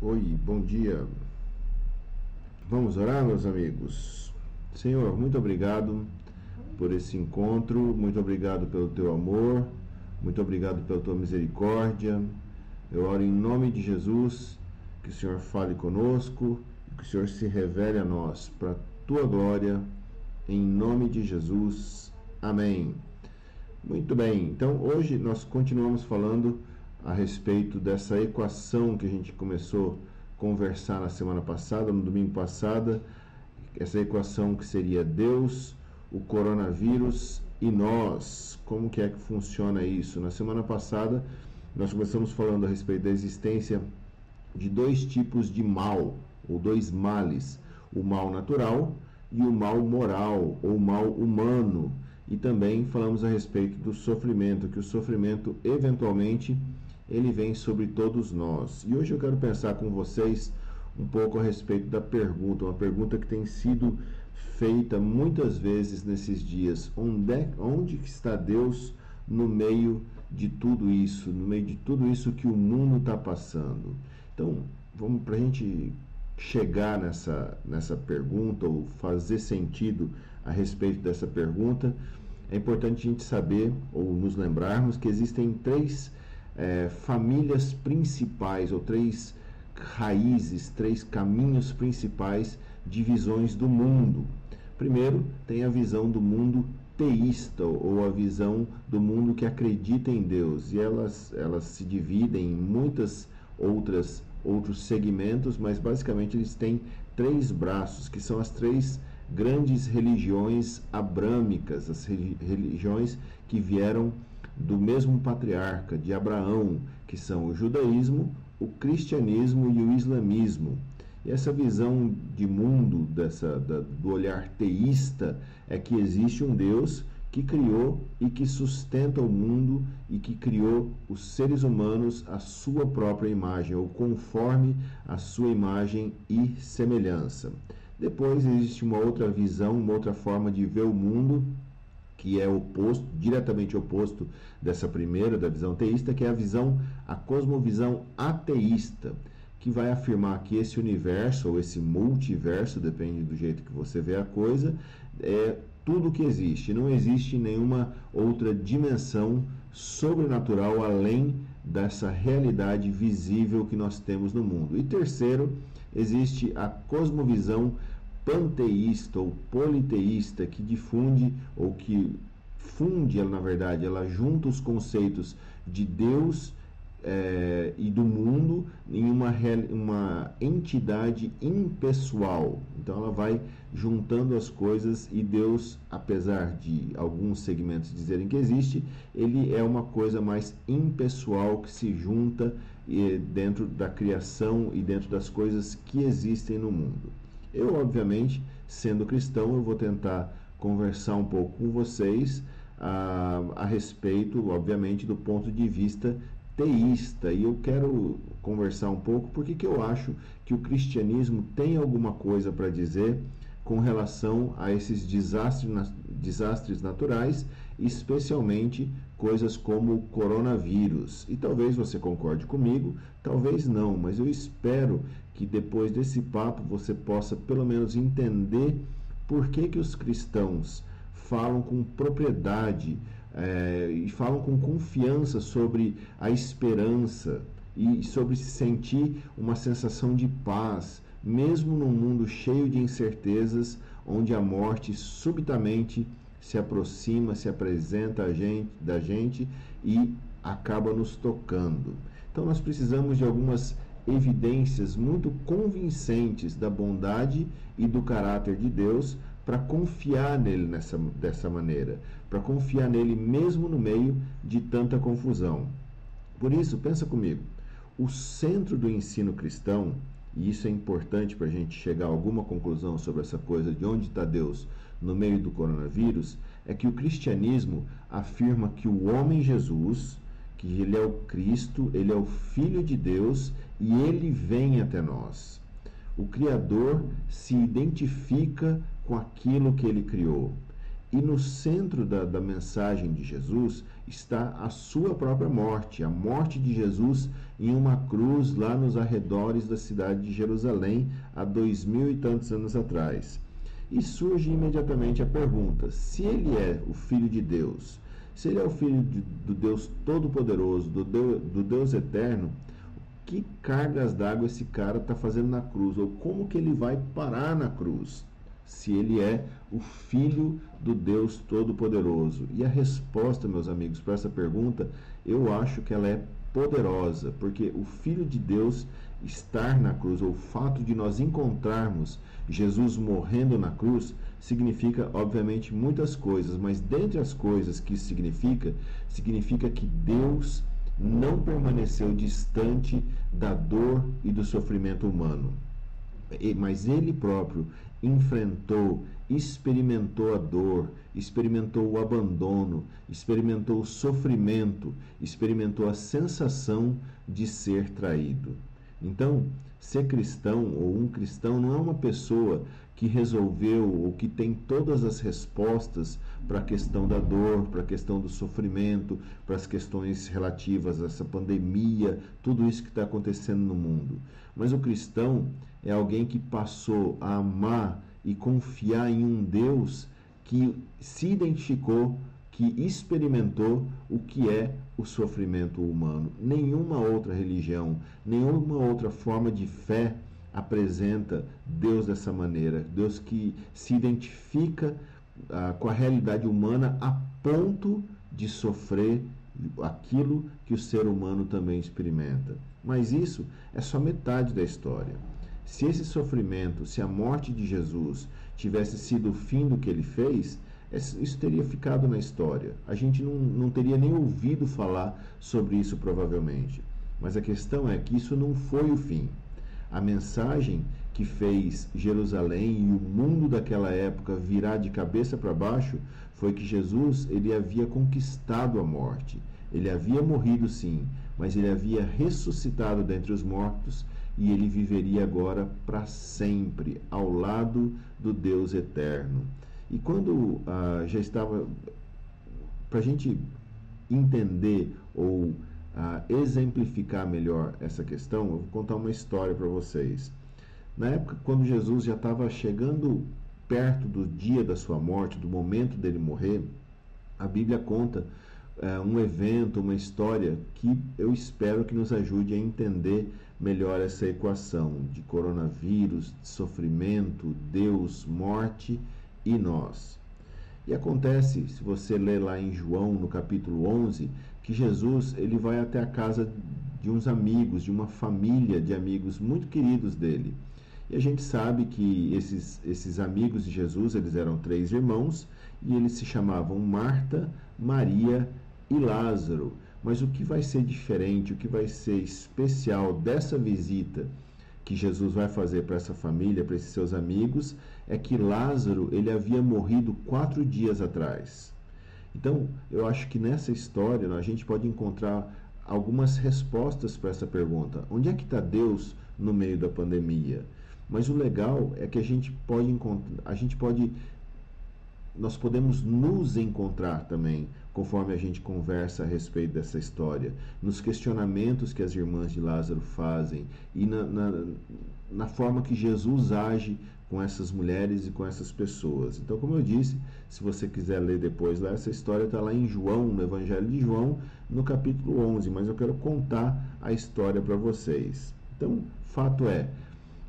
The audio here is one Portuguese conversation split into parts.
Oi, bom dia. Vamos orar, meus amigos. Senhor, muito obrigado por esse encontro, muito obrigado pelo teu amor, muito obrigado pela tua misericórdia. Eu oro em nome de Jesus, que o Senhor fale conosco, que o Senhor se revele a nós para tua glória, em nome de Jesus. Amém. Muito bem, então hoje nós continuamos falando a respeito dessa equação que a gente começou a conversar na semana passada, no domingo passado, essa equação que seria Deus, o coronavírus e nós. Como que é que funciona isso? Na semana passada nós começamos falando a respeito da existência de dois tipos de mal, ou dois males, o mal natural e o mal moral, ou mal humano. E também falamos a respeito do sofrimento, que o sofrimento eventualmente ele vem sobre todos nós. E hoje eu quero pensar com vocês um pouco a respeito da pergunta, uma pergunta que tem sido feita muitas vezes nesses dias. Onde, é, onde está Deus no meio de tudo isso, no meio de tudo isso que o mundo está passando? Então, vamos para a gente chegar nessa, nessa pergunta ou fazer sentido a respeito dessa pergunta, é importante a gente saber ou nos lembrarmos que existem três é, famílias principais ou três raízes, três caminhos principais de visões do mundo. Primeiro, tem a visão do mundo teísta ou a visão do mundo que acredita em Deus e elas elas se dividem em muitas outras outros segmentos, mas basicamente eles têm três braços que são as três grandes religiões abrâmicas, as religiões que vieram do mesmo patriarca de Abraão, que são o judaísmo, o cristianismo e o islamismo. E essa visão de mundo, dessa, da, do olhar teísta, é que existe um Deus que criou e que sustenta o mundo e que criou os seres humanos à sua própria imagem, ou conforme a sua imagem e semelhança. Depois existe uma outra visão, uma outra forma de ver o mundo, que é oposto, diretamente oposto dessa primeira, da visão teísta, que é a visão, a cosmovisão ateísta, que vai afirmar que esse universo ou esse multiverso, depende do jeito que você vê a coisa, é tudo que existe. Não existe nenhuma outra dimensão sobrenatural além dessa realidade visível que nós temos no mundo. E terceiro, existe a cosmovisão panteísta ou politeísta que difunde ou que funde, ela, na verdade, ela junta os conceitos de Deus é, e do mundo em uma, uma entidade impessoal. Então ela vai juntando as coisas e Deus, apesar de alguns segmentos dizerem que existe, ele é uma coisa mais impessoal que se junta e, dentro da criação e dentro das coisas que existem no mundo. Eu, obviamente, sendo cristão, eu vou tentar conversar um pouco com vocês a, a respeito, obviamente, do ponto de vista teísta. E eu quero conversar um pouco porque que eu acho que o cristianismo tem alguma coisa para dizer com relação a esses desastres, desastres naturais, especialmente coisas como o coronavírus. E talvez você concorde comigo, talvez não, mas eu espero que depois desse papo você possa pelo menos entender por que, que os cristãos falam com propriedade é, e falam com confiança sobre a esperança e sobre se sentir uma sensação de paz, mesmo num mundo cheio de incertezas, onde a morte subitamente se aproxima, se apresenta a gente, da gente e acaba nos tocando. Então nós precisamos de algumas evidências muito convincentes da bondade e do caráter de Deus para confiar nele nessa, dessa maneira, para confiar nele mesmo no meio de tanta confusão. Por isso, pensa comigo, o centro do ensino cristão, e isso é importante para a gente chegar a alguma conclusão sobre essa coisa de onde está Deus no meio do coronavírus, é que o cristianismo afirma que o homem Jesus, que ele é o Cristo, ele é o Filho de Deus e ele vem até nós. O Criador se identifica com aquilo que ele criou. E no centro da, da mensagem de Jesus está a sua própria morte, a morte de Jesus em uma cruz lá nos arredores da cidade de Jerusalém, há dois mil e tantos anos atrás. E surge imediatamente a pergunta: se ele é o Filho de Deus, se ele é o Filho de, do Deus Todo-Poderoso, do do Deus Eterno, que cargas d'água esse cara está fazendo na cruz? Ou como que ele vai parar na cruz? Se ele é o Filho do Deus Todo-Poderoso. E a resposta, meus amigos, para essa pergunta, eu acho que ela é poderosa, porque o Filho de Deus estar na cruz, ou o fato de nós encontrarmos Jesus morrendo na cruz, significa, obviamente, muitas coisas, mas dentre as coisas que isso significa, significa que Deus não permaneceu distante da dor e do sofrimento humano. Mas ele próprio enfrentou, experimentou a dor, experimentou o abandono, experimentou o sofrimento, experimentou a sensação de ser traído. Então, ser cristão ou um cristão não é uma pessoa que resolveu ou que tem todas as respostas para a questão da dor, para a questão do sofrimento, para as questões relativas a essa pandemia, tudo isso que está acontecendo no mundo. Mas o cristão é alguém que passou a amar e confiar em um Deus que se identificou, que experimentou o que é o sofrimento humano. Nenhuma outra religião, nenhuma outra forma de fé apresenta Deus dessa maneira. Deus que se identifica ah, com a realidade humana a ponto de sofrer aquilo que o ser humano também experimenta. Mas isso é só metade da história. Se esse sofrimento, se a morte de Jesus tivesse sido o fim do que ele fez, isso teria ficado na história. A gente não, não teria nem ouvido falar sobre isso, provavelmente. Mas a questão é que isso não foi o fim. A mensagem que fez Jerusalém e o mundo daquela época virar de cabeça para baixo foi que Jesus ele havia conquistado a morte. Ele havia morrido sim, mas ele havia ressuscitado dentre os mortos e ele viveria agora para sempre ao lado do Deus eterno. E quando ah, já estava, para a gente entender ou ah, exemplificar melhor essa questão, eu vou contar uma história para vocês. Na época, quando Jesus já estava chegando perto do dia da sua morte, do momento dele morrer, a Bíblia conta uh, um evento, uma história que eu espero que nos ajude a entender melhor essa equação de coronavírus, de sofrimento, Deus, morte e nós. E acontece, se você ler lá em João, no capítulo 11, que Jesus ele vai até a casa de uns amigos, de uma família de amigos muito queridos dele. E a gente sabe que esses, esses amigos de Jesus, eles eram três irmãos, e eles se chamavam Marta, Maria e Lázaro. Mas o que vai ser diferente, o que vai ser especial dessa visita que Jesus vai fazer para essa família, para esses seus amigos, é que Lázaro ele havia morrido quatro dias atrás. Então, eu acho que nessa história a gente pode encontrar algumas respostas para essa pergunta. Onde é que está Deus no meio da pandemia? Mas o legal é que a gente pode encontrar, a gente pode nós podemos nos encontrar também, conforme a gente conversa a respeito dessa história, nos questionamentos que as irmãs de Lázaro fazem e na, na, na forma que Jesus age com essas mulheres e com essas pessoas. Então, como eu disse, se você quiser ler depois lá, essa história está lá em João, no Evangelho de João, no capítulo 11, mas eu quero contar a história para vocês. Então, fato é,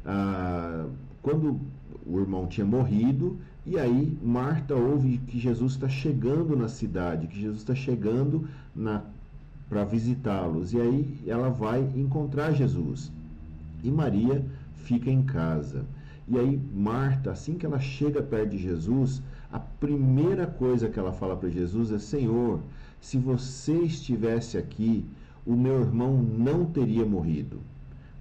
ah, quando o irmão tinha morrido, e aí Marta ouve que Jesus está chegando na cidade, que Jesus está chegando para visitá-los. E aí ela vai encontrar Jesus. E Maria fica em casa. E aí Marta, assim que ela chega perto de Jesus, a primeira coisa que ela fala para Jesus é: Senhor, se você estivesse aqui, o meu irmão não teria morrido.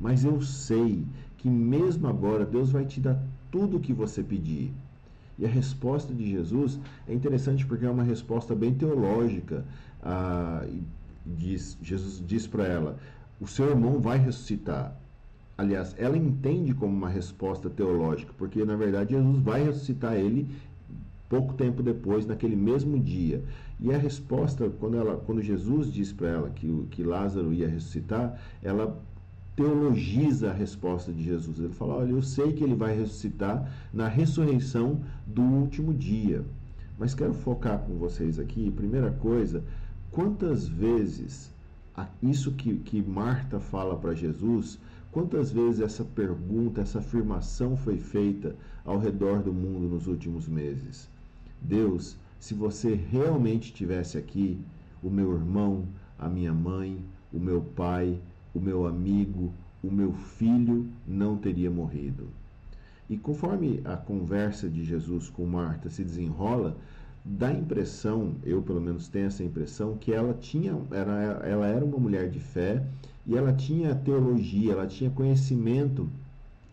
Mas eu sei que mesmo agora Deus vai te dar tudo o que você pedir. E a resposta de Jesus é interessante porque é uma resposta bem teológica. Ah, diz, Jesus diz para ela: o seu irmão vai ressuscitar. Aliás, ela entende como uma resposta teológica, porque na verdade Jesus vai ressuscitar ele pouco tempo depois, naquele mesmo dia. E a resposta, quando, ela, quando Jesus diz para ela que, que Lázaro ia ressuscitar, ela teologiza a resposta de Jesus. Ele fala: Olha, eu sei que ele vai ressuscitar na ressurreição do último dia. Mas quero focar com vocês aqui, primeira coisa, quantas vezes isso que, que Marta fala para Jesus, quantas vezes essa pergunta, essa afirmação foi feita ao redor do mundo nos últimos meses? Deus, se você realmente estivesse aqui, o meu irmão, a minha mãe, o meu pai, o meu amigo, o meu filho não teria morrido. E conforme a conversa de Jesus com Marta se desenrola, dá a impressão, eu pelo menos tenho essa impressão, que ela tinha, era, ela era uma mulher de fé e ela tinha teologia, ela tinha conhecimento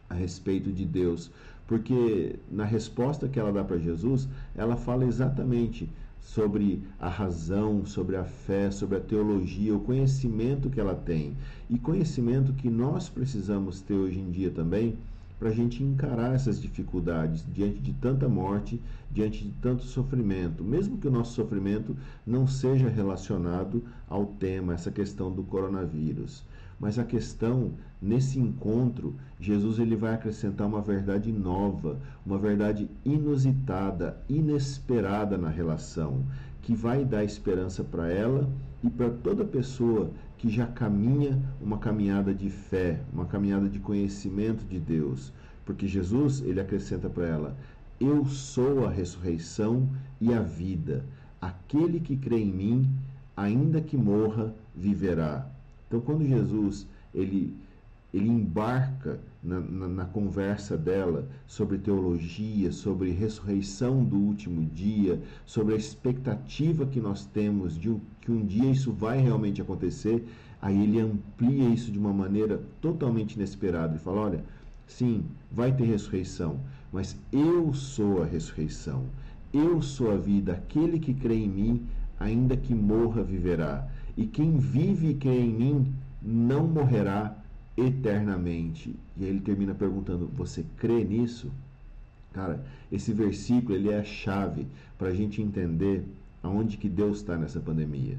a respeito de Deus, porque na resposta que ela dá para Jesus, ela fala exatamente sobre a razão, sobre a fé, sobre a teologia, o conhecimento que ela tem. E conhecimento que nós precisamos ter hoje em dia também para a gente encarar essas dificuldades diante de tanta morte, diante de tanto sofrimento, mesmo que o nosso sofrimento não seja relacionado ao tema, essa questão do coronavírus. Mas a questão nesse encontro, Jesus ele vai acrescentar uma verdade nova, uma verdade inusitada, inesperada na relação, que vai dar esperança para ela e para toda pessoa que já caminha uma caminhada de fé, uma caminhada de conhecimento de Deus, porque Jesus ele acrescenta para ela: Eu sou a ressurreição e a vida. Aquele que crê em mim, ainda que morra, viverá. Então, quando Jesus ele, ele embarca na, na, na, conversa dela sobre teologia, sobre ressurreição do último dia, sobre a expectativa que nós temos de que um dia isso vai realmente acontecer, aí ele amplia isso de uma maneira totalmente inesperada e fala: olha, sim, vai ter ressurreição, mas eu sou a ressurreição, eu sou a vida, aquele que crê em mim, ainda que morra, viverá. E quem vive e crê em mim não morrerá eternamente. E aí ele termina perguntando: Você crê nisso? Cara, esse versículo ele é a chave para a gente entender aonde que Deus está nessa pandemia.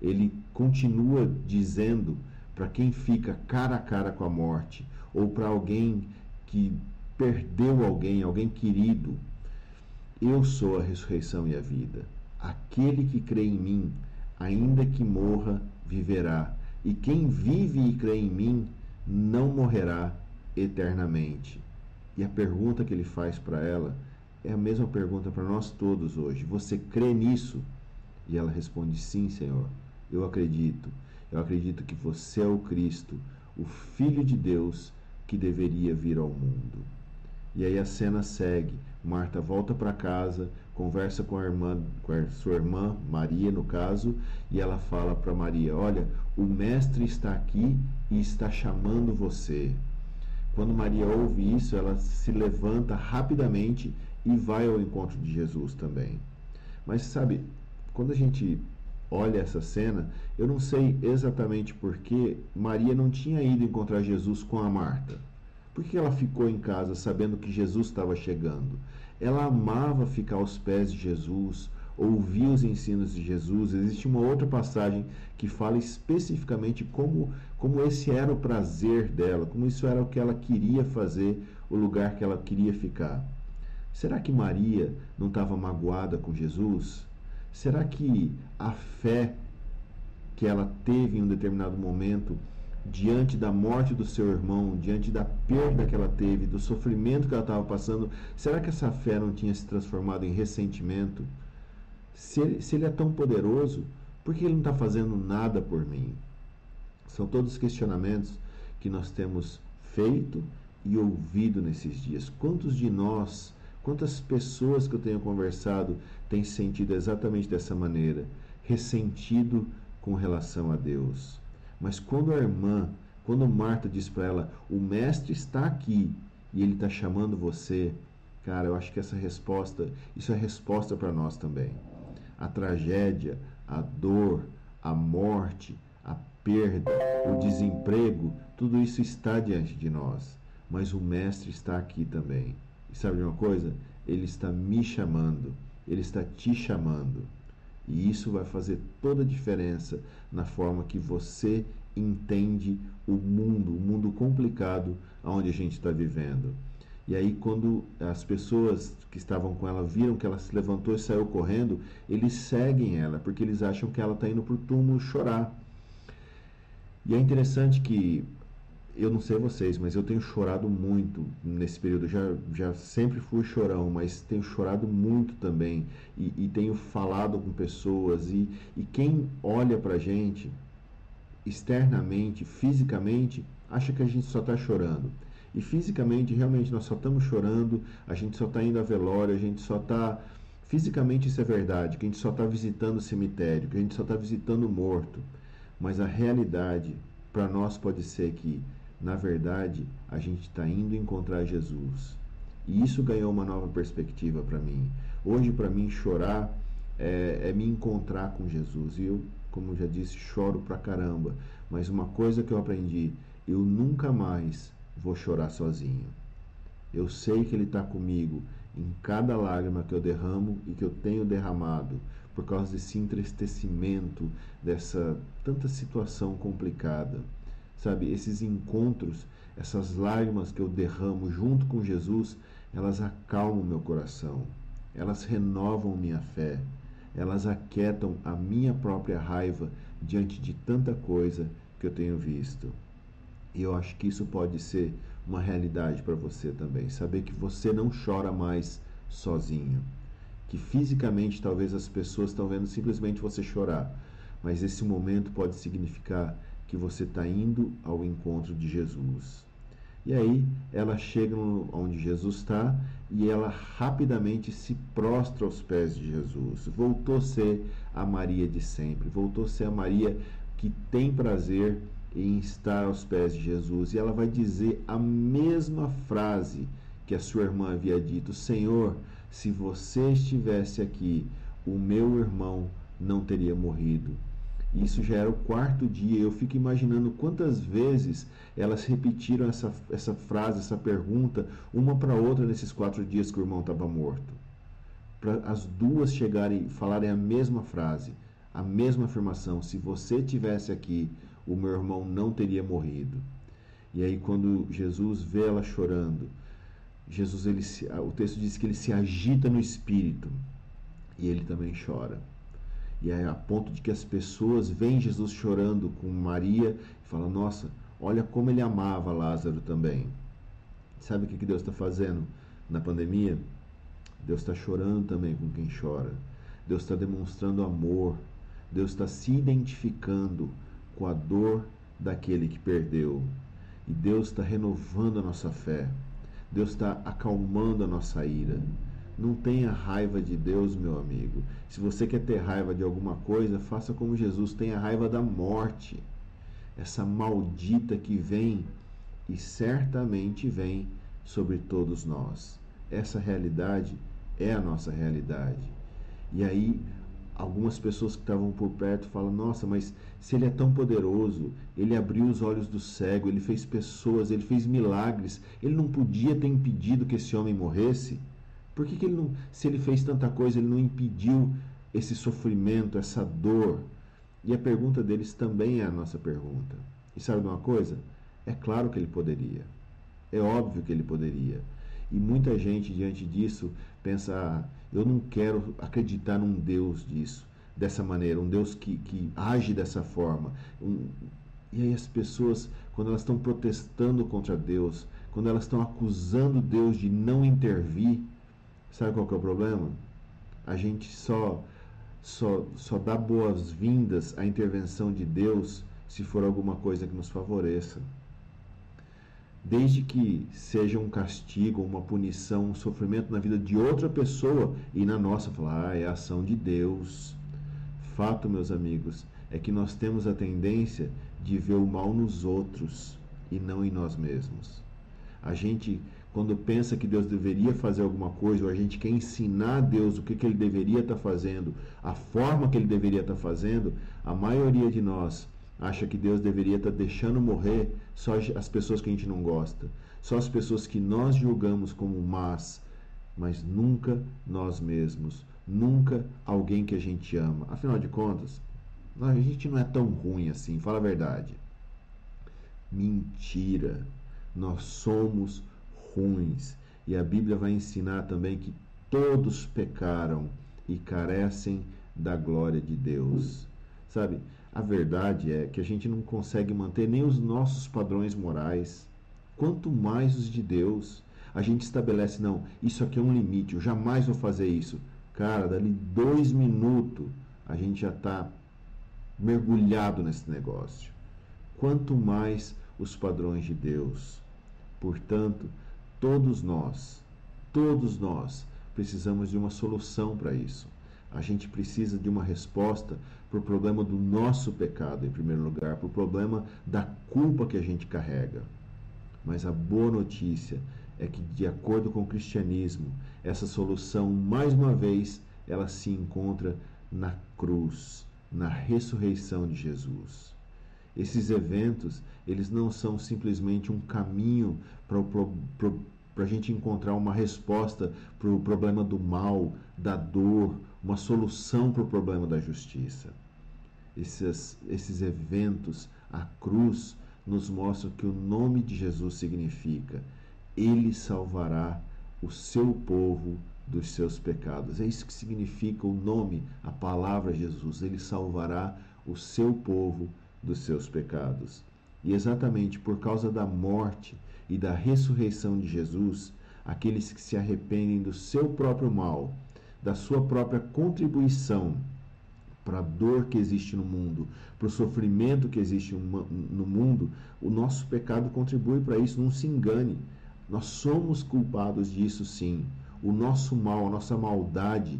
Ele continua dizendo para quem fica cara a cara com a morte ou para alguém que perdeu alguém, alguém querido, eu sou a ressurreição e a vida. Aquele que crê em mim, ainda que morra, viverá. E quem vive e crê em mim não morrerá eternamente. E a pergunta que ele faz para ela é a mesma pergunta para nós todos hoje. Você crê nisso? E ela responde: Sim, Senhor, eu acredito. Eu acredito que você é o Cristo, o Filho de Deus que deveria vir ao mundo. E aí a cena segue. Marta volta para casa, conversa com a irmã, com a sua irmã Maria, no caso, e ela fala para Maria: Olha, o mestre está aqui e está chamando você. Quando Maria ouve isso, ela se levanta rapidamente e vai ao encontro de Jesus também. Mas sabe, quando a gente olha essa cena, eu não sei exatamente por que Maria não tinha ido encontrar Jesus com a Marta. Por que ela ficou em casa sabendo que Jesus estava chegando? Ela amava ficar aos pés de Jesus, ouvir os ensinos de Jesus. Existe uma outra passagem que fala especificamente como, como esse era o prazer dela, como isso era o que ela queria fazer, o lugar que ela queria ficar. Será que Maria não estava magoada com Jesus? Será que a fé que ela teve em um determinado momento diante da morte do seu irmão, diante da perda que ela teve, do sofrimento que ela estava passando, será que essa fé não tinha se transformado em ressentimento? Se ele, se ele é tão poderoso, por que ele não está fazendo nada por mim? São todos questionamentos que nós temos feito e ouvido nesses dias. Quantos de nós, quantas pessoas que eu tenho conversado têm sentido exatamente dessa maneira, ressentido com relação a Deus? Mas quando a irmã, quando Marta diz para ela, o mestre está aqui e ele está chamando você, cara, eu acho que essa resposta, isso é resposta para nós também. A tragédia, a dor, a morte, a perda, o desemprego, tudo isso está diante de nós. Mas o mestre está aqui também. E sabe de uma coisa? ele está me chamando, ele está te chamando. E isso vai fazer toda a diferença na forma que você entende o mundo, o mundo complicado onde a gente está vivendo. E aí, quando as pessoas que estavam com ela viram que ela se levantou e saiu correndo, eles seguem ela, porque eles acham que ela está indo para o túmulo chorar. E é interessante que, eu não sei vocês, mas eu tenho chorado muito nesse período. Já, já sempre fui chorão, mas tenho chorado muito também. E, e tenho falado com pessoas. E, e quem olha para a gente externamente, fisicamente, acha que a gente só está chorando. E fisicamente, realmente, nós só estamos chorando, a gente só está indo a velório, a gente só está. Fisicamente, isso é verdade, que a gente só está visitando o cemitério, que a gente só está visitando o morto. Mas a realidade para nós pode ser que, na verdade, a gente está indo encontrar Jesus. E isso ganhou uma nova perspectiva para mim. Hoje, para mim, chorar é, é me encontrar com Jesus. E eu, como já disse, choro pra caramba. Mas uma coisa que eu aprendi, eu nunca mais vou chorar sozinho. Eu sei que Ele está comigo em cada lágrima que eu derramo e que eu tenho derramado por causa desse entristecimento, dessa tanta situação complicada. Sabe, esses encontros, essas lágrimas que eu derramo junto com Jesus, elas acalmam meu coração, elas renovam minha fé, elas aquietam a minha própria raiva diante de tanta coisa que eu tenho visto. E eu acho que isso pode ser uma realidade para você também. Saber que você não chora mais sozinho. Que fisicamente talvez as pessoas estão vendo simplesmente você chorar. Mas esse momento pode significar que você está indo ao encontro de Jesus. E aí ela chega onde Jesus está e ela rapidamente se prostra aos pés de Jesus. Voltou a ser a Maria de sempre, voltou a ser a Maria que tem prazer em estar aos pés de Jesus. E ela vai dizer a mesma frase que a sua irmã havia dito: Senhor, se você estivesse aqui, o meu irmão não teria morrido. Isso já era o quarto dia. Eu fico imaginando quantas vezes elas repetiram essa, essa frase, essa pergunta, uma para outra nesses quatro dias que o irmão estava morto. Para as duas chegarem falarem a mesma frase, a mesma afirmação: se você tivesse aqui, o meu irmão não teria morrido. E aí quando Jesus vê ela chorando, Jesus ele o texto diz que ele se agita no espírito e ele também chora. E é a ponto de que as pessoas veem Jesus chorando com Maria e falam: Nossa, olha como ele amava Lázaro também. Sabe o que Deus está fazendo na pandemia? Deus está chorando também com quem chora. Deus está demonstrando amor. Deus está se identificando com a dor daquele que perdeu. E Deus está renovando a nossa fé. Deus está acalmando a nossa ira. Não tenha raiva de Deus, meu amigo. Se você quer ter raiva de alguma coisa, faça como Jesus, tenha raiva da morte. Essa maldita que vem e certamente vem sobre todos nós. Essa realidade é a nossa realidade. E aí algumas pessoas que estavam por perto falam: Nossa, mas se ele é tão poderoso, ele abriu os olhos do cego, ele fez pessoas, ele fez milagres, ele não podia ter impedido que esse homem morresse? Por que, que ele não, se ele fez tanta coisa, ele não impediu esse sofrimento, essa dor? E a pergunta deles também é a nossa pergunta. E sabe de uma coisa? É claro que ele poderia. É óbvio que ele poderia. E muita gente diante disso pensa: ah, eu não quero acreditar num Deus disso, dessa maneira, um Deus que, que age dessa forma. Um, e aí as pessoas, quando elas estão protestando contra Deus, quando elas estão acusando Deus de não intervir, sabe qual que é o problema? A gente só só, só dá boas-vindas à intervenção de Deus se for alguma coisa que nos favoreça desde que seja um castigo, uma punição, um sofrimento na vida de outra pessoa e na nossa, falar, ah, é a ação de Deus. Fato, meus amigos, é que nós temos a tendência de ver o mal nos outros e não em nós mesmos. A gente, quando pensa que Deus deveria fazer alguma coisa, ou a gente quer ensinar a Deus o que, que ele deveria estar tá fazendo, a forma que ele deveria estar tá fazendo, a maioria de nós acha que Deus deveria estar tá deixando morrer só as pessoas que a gente não gosta, só as pessoas que nós julgamos como más, mas nunca nós mesmos, nunca alguém que a gente ama. Afinal de contas, a gente não é tão ruim assim, fala a verdade. Mentira. Nós somos ruins. E a Bíblia vai ensinar também que todos pecaram e carecem da glória de Deus. Sabe, a verdade é que a gente não consegue manter nem os nossos padrões morais, quanto mais os de Deus. A gente estabelece, não, isso aqui é um limite, eu jamais vou fazer isso. Cara, dali dois minutos a gente já está mergulhado nesse negócio. Quanto mais os padrões de Deus. Portanto, todos nós, todos nós precisamos de uma solução para isso. A gente precisa de uma resposta para o problema do nosso pecado, em primeiro lugar, para o problema da culpa que a gente carrega. Mas a boa notícia é que, de acordo com o cristianismo, essa solução, mais uma vez, ela se encontra na cruz, na ressurreição de Jesus. Esses eventos, eles não são simplesmente um caminho para a gente encontrar uma resposta para o problema do mal, da dor, uma solução para o problema da justiça. Esses, esses eventos, a cruz, nos mostram que o nome de Jesus significa: Ele salvará o seu povo dos seus pecados. É isso que significa o nome, a palavra Jesus. Ele salvará o seu povo dos seus pecados. E exatamente por causa da morte e da ressurreição de Jesus, aqueles que se arrependem do seu próprio mal, da sua própria contribuição para a dor que existe no mundo, para o sofrimento que existe no mundo, o nosso pecado contribui para isso. Não se engane. Nós somos culpados disso sim. O nosso mal, a nossa maldade,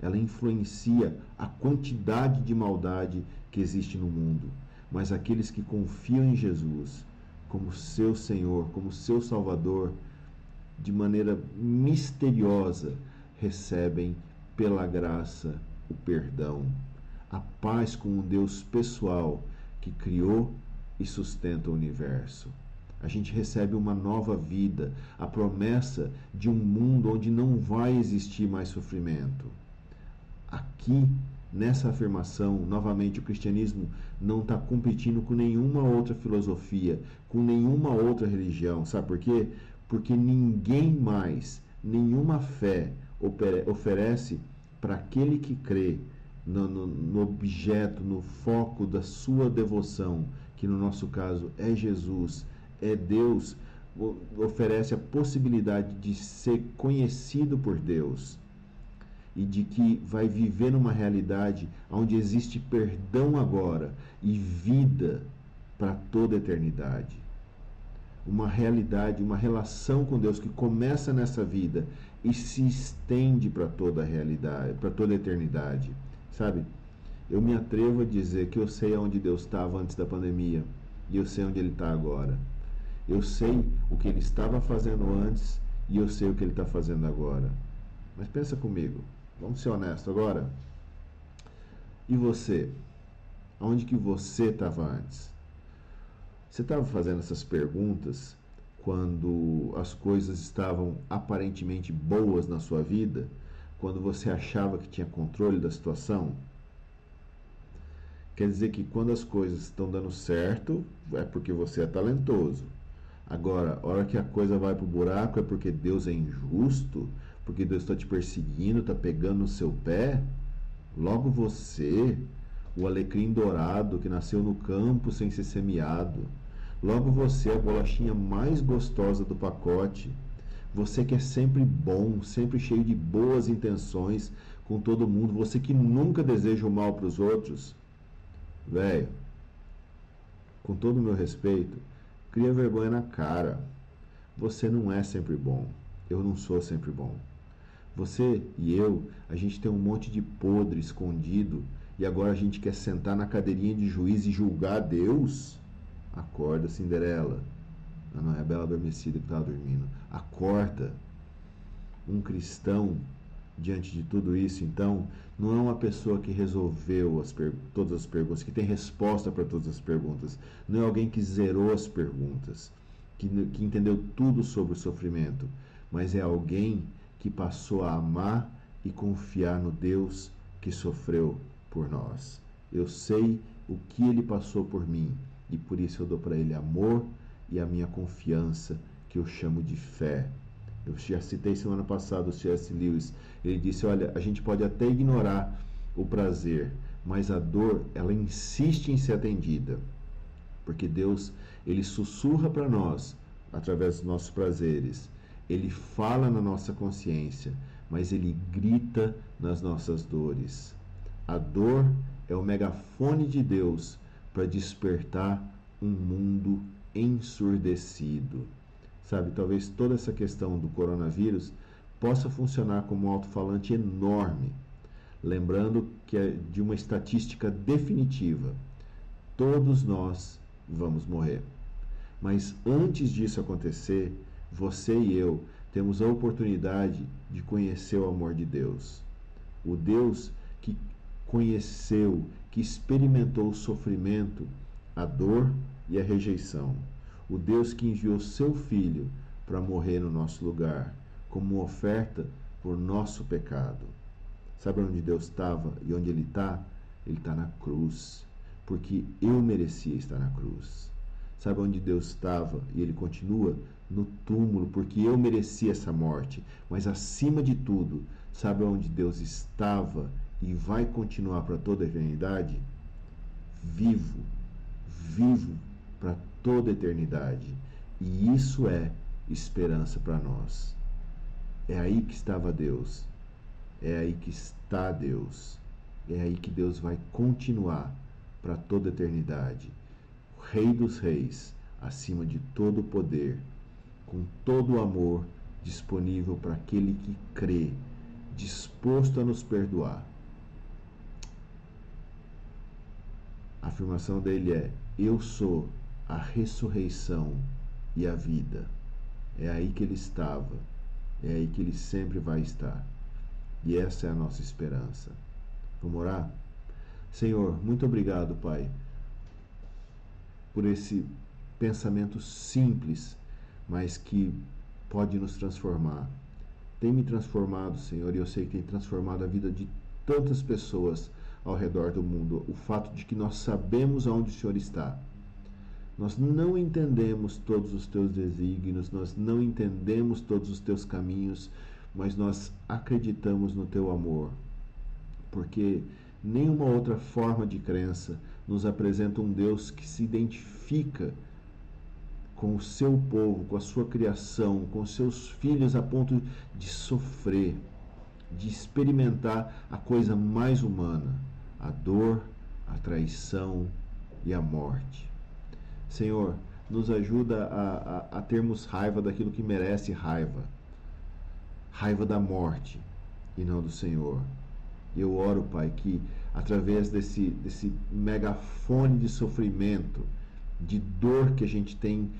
ela influencia a quantidade de maldade que existe no mundo. Mas aqueles que confiam em Jesus como seu Senhor, como seu Salvador, de maneira misteriosa, recebem pela graça o perdão, a paz com um Deus pessoal que criou e sustenta o universo. A gente recebe uma nova vida, a promessa de um mundo onde não vai existir mais sofrimento. Aqui, nessa afirmação, novamente, o cristianismo não está competindo com nenhuma outra filosofia, com nenhuma outra religião. Sabe por quê? Porque ninguém mais, nenhuma fé oferece para aquele que crê no, no, no, objeto, no foco da sua devoção, que no nosso caso é Jesus, é Deus, oferece a possibilidade de ser conhecido por Deus e de que vai viver numa realidade onde existe perdão agora e vida para toda a eternidade. Uma realidade, uma relação com Deus que começa nessa vida e se estende para toda a realidade, para toda a eternidade. Sabe? Eu me atrevo a dizer que eu sei aonde Deus estava antes da pandemia e eu sei onde Ele está agora. Eu sei o que Ele estava fazendo antes e eu sei o que Ele está fazendo agora. Mas pensa comigo, vamos ser honestos agora. E você? Aonde que você estava antes? Você estava fazendo essas perguntas quando as coisas estavam aparentemente boas na sua vida, quando você achava que tinha controle da situação? Quer dizer que quando as coisas estão dando certo, é porque você é talentoso. Agora, a hora que a coisa vai para o buraco é porque Deus é injusto, porque Deus está te perseguindo, está pegando no seu pé. Logo você, o alecrim dourado que nasceu no campo sem ser semeado Logo você, a bolachinha mais gostosa do pacote. Você que é sempre bom, sempre cheio de boas intenções com todo mundo. Você que nunca deseja o mal para os outros. Velho, com todo o meu respeito, cria vergonha na cara. Você não é sempre bom. Eu não sou sempre bom. Você e eu, a gente tem um monte de podre escondido e agora a gente quer sentar na cadeirinha de juiz e julgar Deus? Acorda, Cinderela. Não, é a bela adormecida que estava dormindo. Acorda. Um cristão, diante de tudo isso, então, não é uma pessoa que resolveu as todas as perguntas, que tem resposta para todas as perguntas. Não é alguém que zerou as perguntas, que, que entendeu tudo sobre o sofrimento. Mas é alguém que passou a amar e confiar no Deus que sofreu por nós. Eu sei o que ele passou por mim e por isso eu dou para ele amor e a minha confiança, que eu chamo de fé. Eu já citei semana passada o C.S. Lewis. Ele disse: Olha, a gente pode até ignorar o prazer, mas a dor, ela insiste em ser atendida. Porque Deus, ele sussurra para nós através dos nossos prazeres. Ele fala na nossa consciência, mas ele grita nas nossas dores. A dor é o megafone de Deus para despertar um mundo ensurdecido. Sabe, talvez toda essa questão do coronavírus possa funcionar como um alto-falante enorme, lembrando que é de uma estatística definitiva. Todos nós vamos morrer. Mas antes disso acontecer, você e eu temos a oportunidade de conhecer o amor de Deus. O Deus que conheceu, que experimentou o sofrimento, a dor e a rejeição. O Deus que enviou seu Filho para morrer no nosso lugar, como oferta por nosso pecado. Sabe onde Deus estava e onde Ele está? Ele está na cruz, porque eu merecia estar na cruz. Sabe onde Deus estava e Ele continua? No túmulo, porque eu merecia essa morte. Mas acima de tudo, sabe onde Deus estava e vai continuar para toda a eternidade? Vivo, vivo para toda a eternidade. E isso é esperança para nós. É aí que estava Deus. É aí que está Deus. É aí que Deus vai continuar para toda a eternidade. O Rei dos Reis, acima de todo o poder, com todo o amor disponível para aquele que crê, disposto a nos perdoar. A afirmação dele é: Eu sou a ressurreição e a vida. É aí que ele estava, é aí que ele sempre vai estar. E essa é a nossa esperança. Vamos orar? Senhor, muito obrigado, Pai, por esse pensamento simples, mas que pode nos transformar. Tem me transformado, Senhor, e eu sei que tem transformado a vida de tantas pessoas ao redor do mundo. O fato de que nós sabemos aonde o Senhor está nós não entendemos todos os teus desígnios, nós não entendemos todos os teus caminhos, mas nós acreditamos no teu amor, porque nenhuma outra forma de crença nos apresenta um Deus que se identifica com o seu povo, com a sua criação, com seus filhos a ponto de sofrer, de experimentar a coisa mais humana, a dor, a traição e a morte. Senhor, nos ajuda a, a, a termos raiva daquilo que merece raiva raiva da morte e não do Senhor. Eu oro, Pai, que através desse, desse megafone de sofrimento, de dor que a gente tem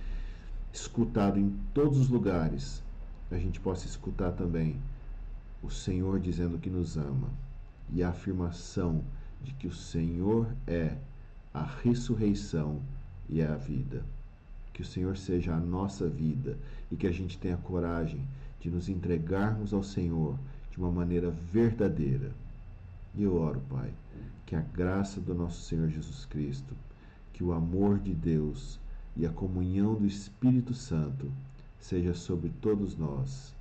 escutado em todos os lugares, a gente possa escutar também o Senhor dizendo que nos ama e a afirmação de que o Senhor é a ressurreição e a vida. Que o Senhor seja a nossa vida e que a gente tenha coragem de nos entregarmos ao Senhor de uma maneira verdadeira. E eu oro, Pai, que a graça do nosso Senhor Jesus Cristo, que o amor de Deus e a comunhão do Espírito Santo seja sobre todos nós,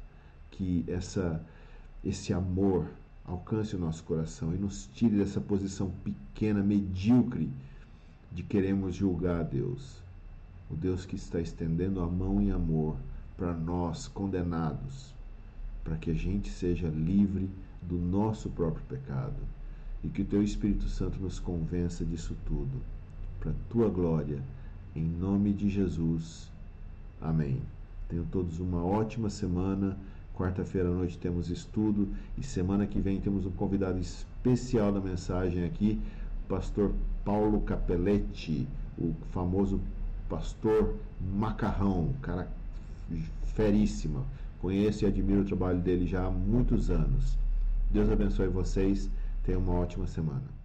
que essa esse amor alcance o nosso coração e nos tire dessa posição pequena, medíocre de queremos julgar a Deus, o Deus que está estendendo a mão em amor para nós condenados, para que a gente seja livre do nosso próprio pecado e que o teu Espírito Santo nos convença disso tudo, para a tua glória, em nome de Jesus. Amém. Tenham todos uma ótima semana. Quarta-feira à noite temos estudo e semana que vem temos um convidado especial da mensagem aqui, pastor Paulo Capelletti, o famoso pastor macarrão, cara feríssima. Conheço e admiro o trabalho dele já há muitos anos. Deus abençoe vocês. Tenham uma ótima semana.